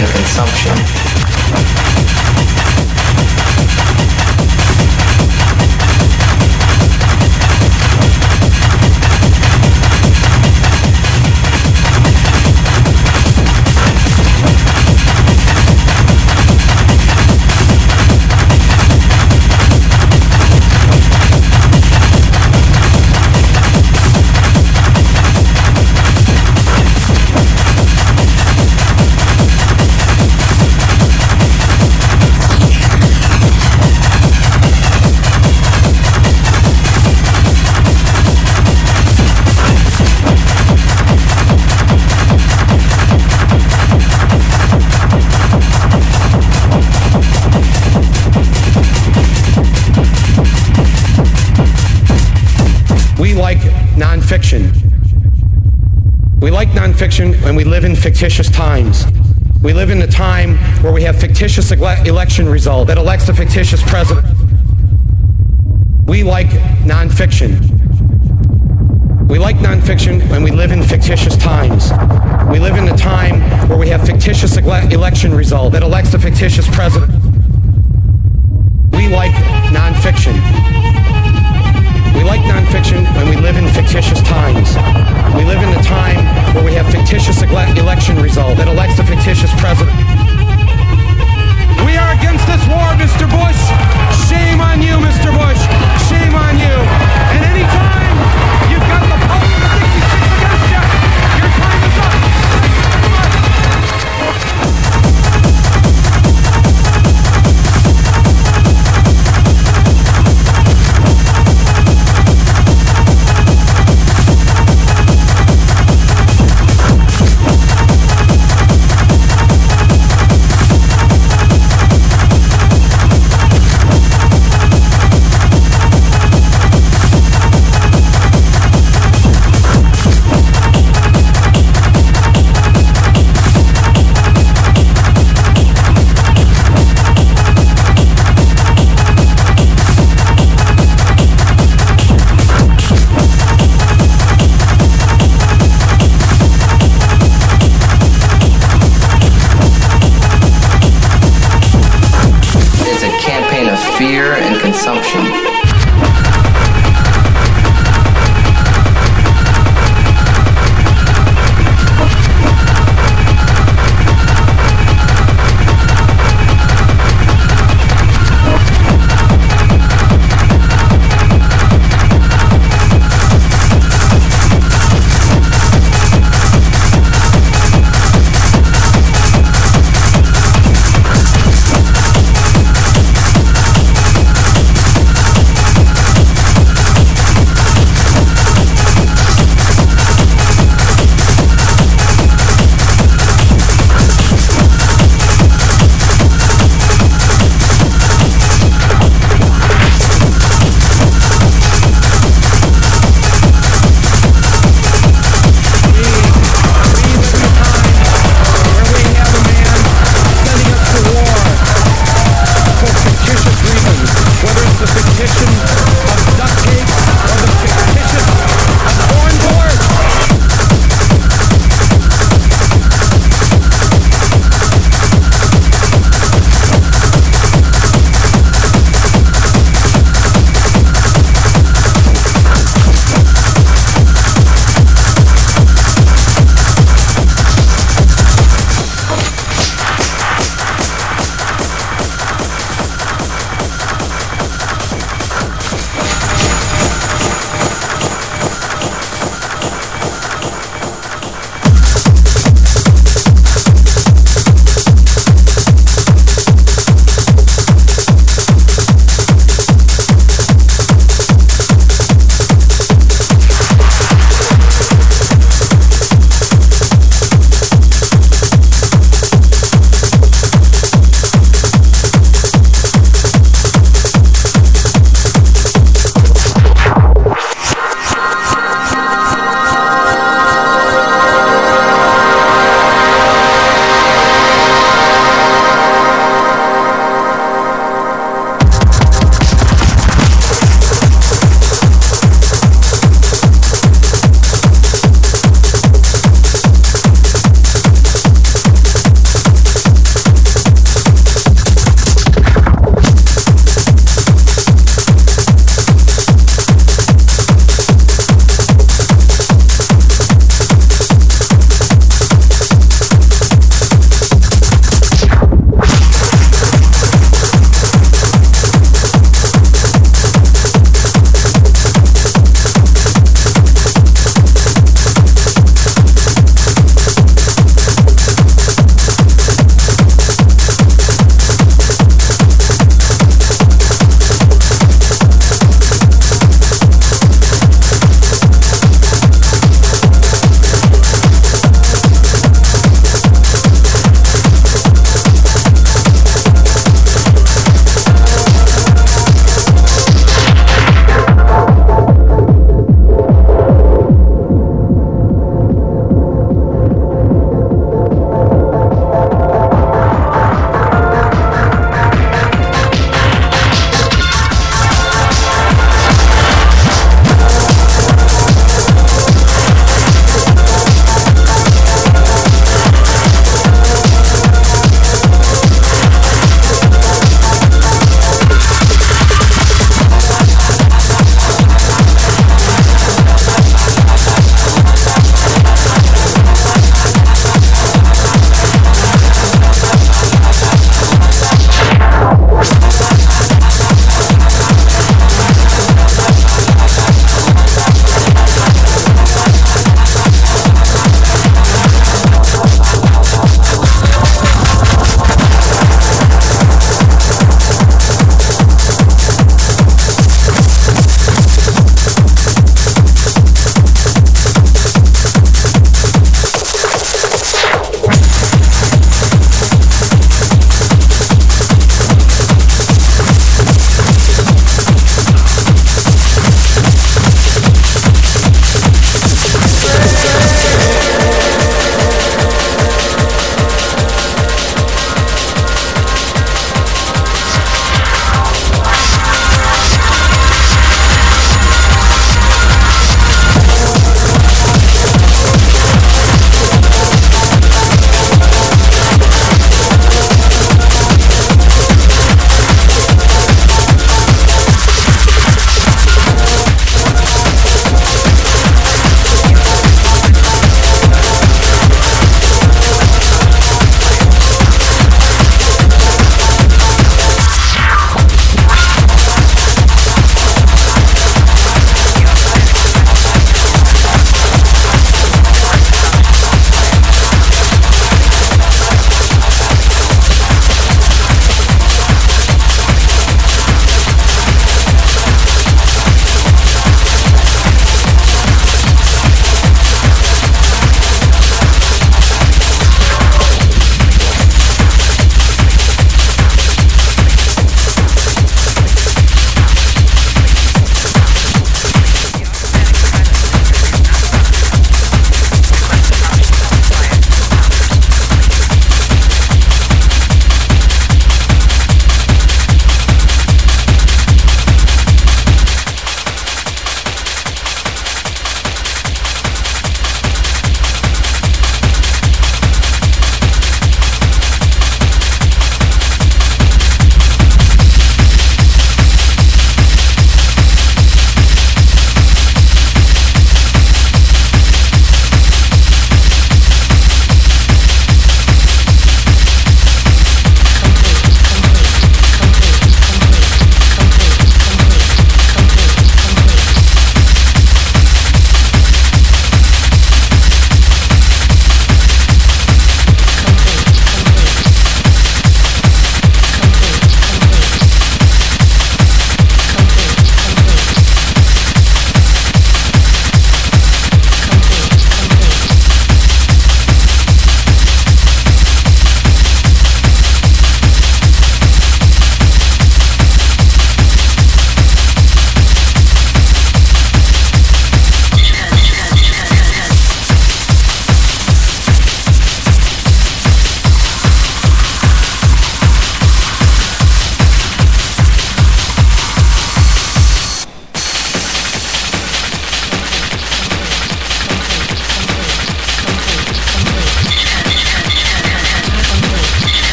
and consumption. Fictitious times. We live in a time where we have fictitious ele- election result that elects a fictitious president. We like nonfiction. We like nonfiction when we live in fictitious times. We live in a time where we have fictitious ele- election result that elects a fictitious president. That elects a fictitious president.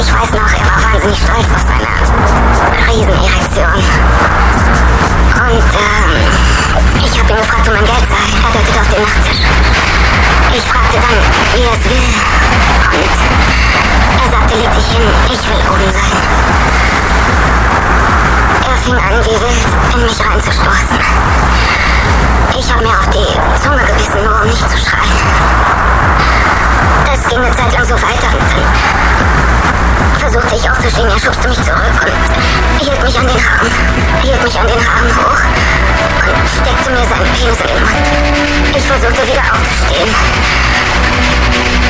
Ich weiß noch, er war wahnsinnig stolz auf seine Riesenerektion. Und, ähm, ich habe ihn gefragt, wo mein Geld sei. Er deutet auf den Nachttisch. Ich fragte dann, wie er es will. Und er sagte, leg dich hin, ich will oben sein. Er fing an, wie wild, in mich reinzustoßen. Ich habe mir auf die Zunge gebissen, nur um nicht zu schreien. Es ging eine Zeit lang so weiter versuchte ich aufzustehen, er schubste mich zurück und hielt mich an den Haaren, hielt mich an den Haaren hoch und steckte mir seinen Penis in den Mund. Ich versuchte wieder aufzustehen.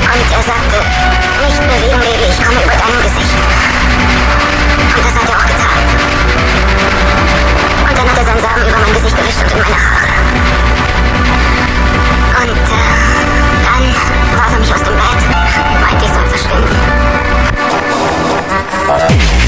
Und er sagte, nicht bewegen, Baby, ich komme über deinem Gesicht. Und das hat er auch getan. Und dann hat er seinen Samen über mein Gesicht gewischt und in meine Haare. Und äh, dann warf er mich aus dem Bett, meinte ich soll verschwinden. Música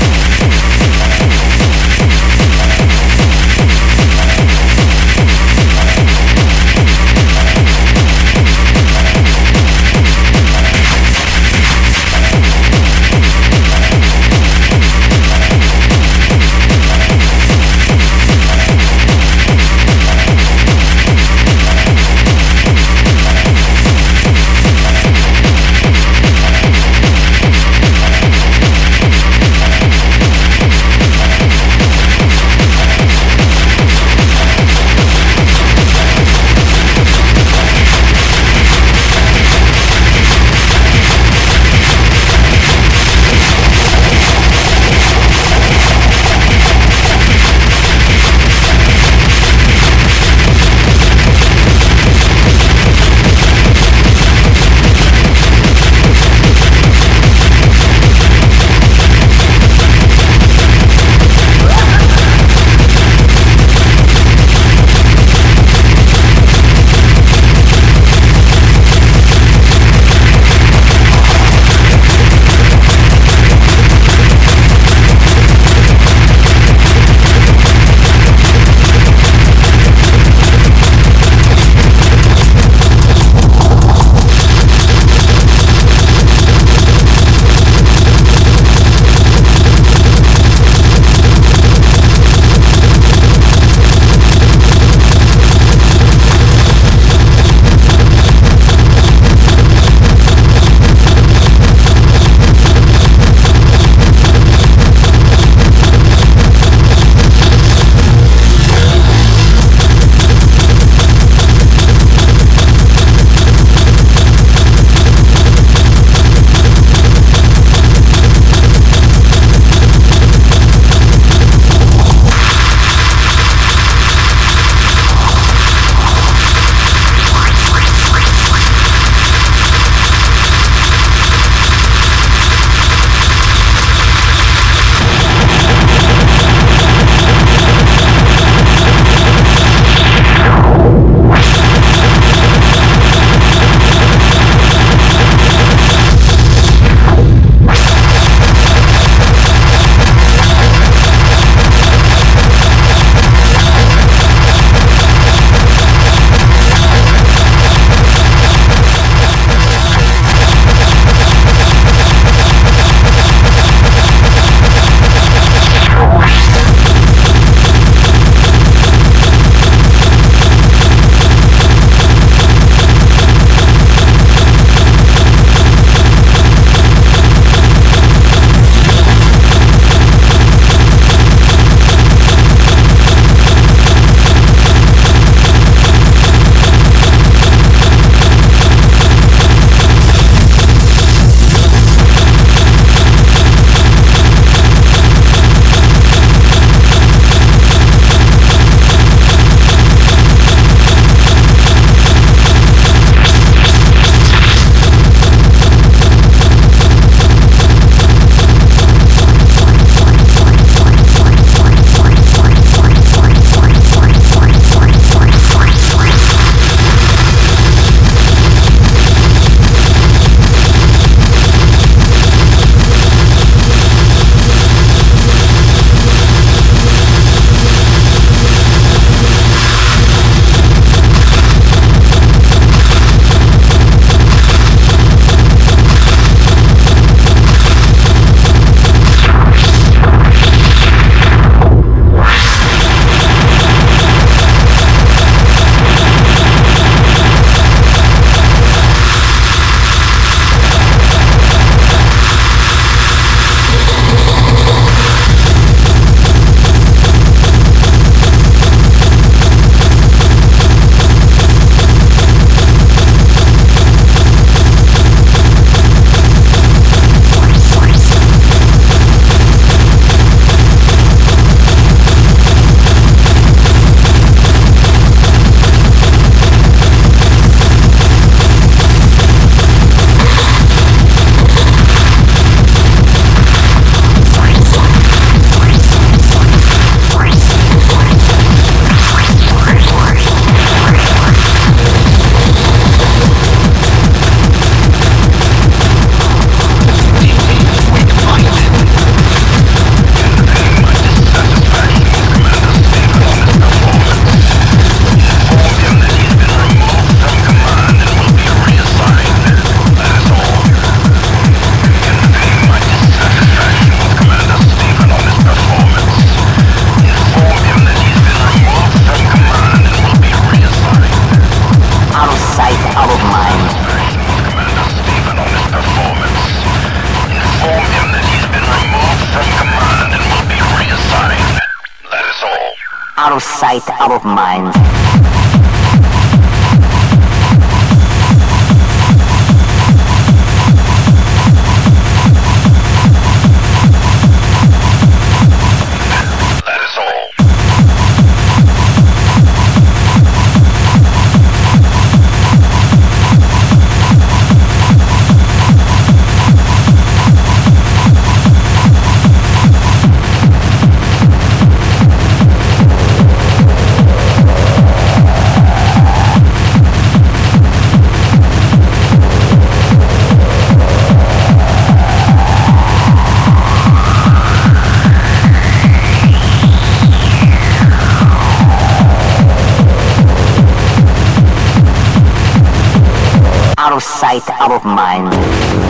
out of mind.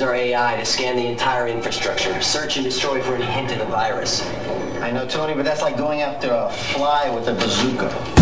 Use our AI to scan the entire infrastructure, search and destroy for any hint of the virus. I know, Tony, but that's like going after a fly with a bazooka.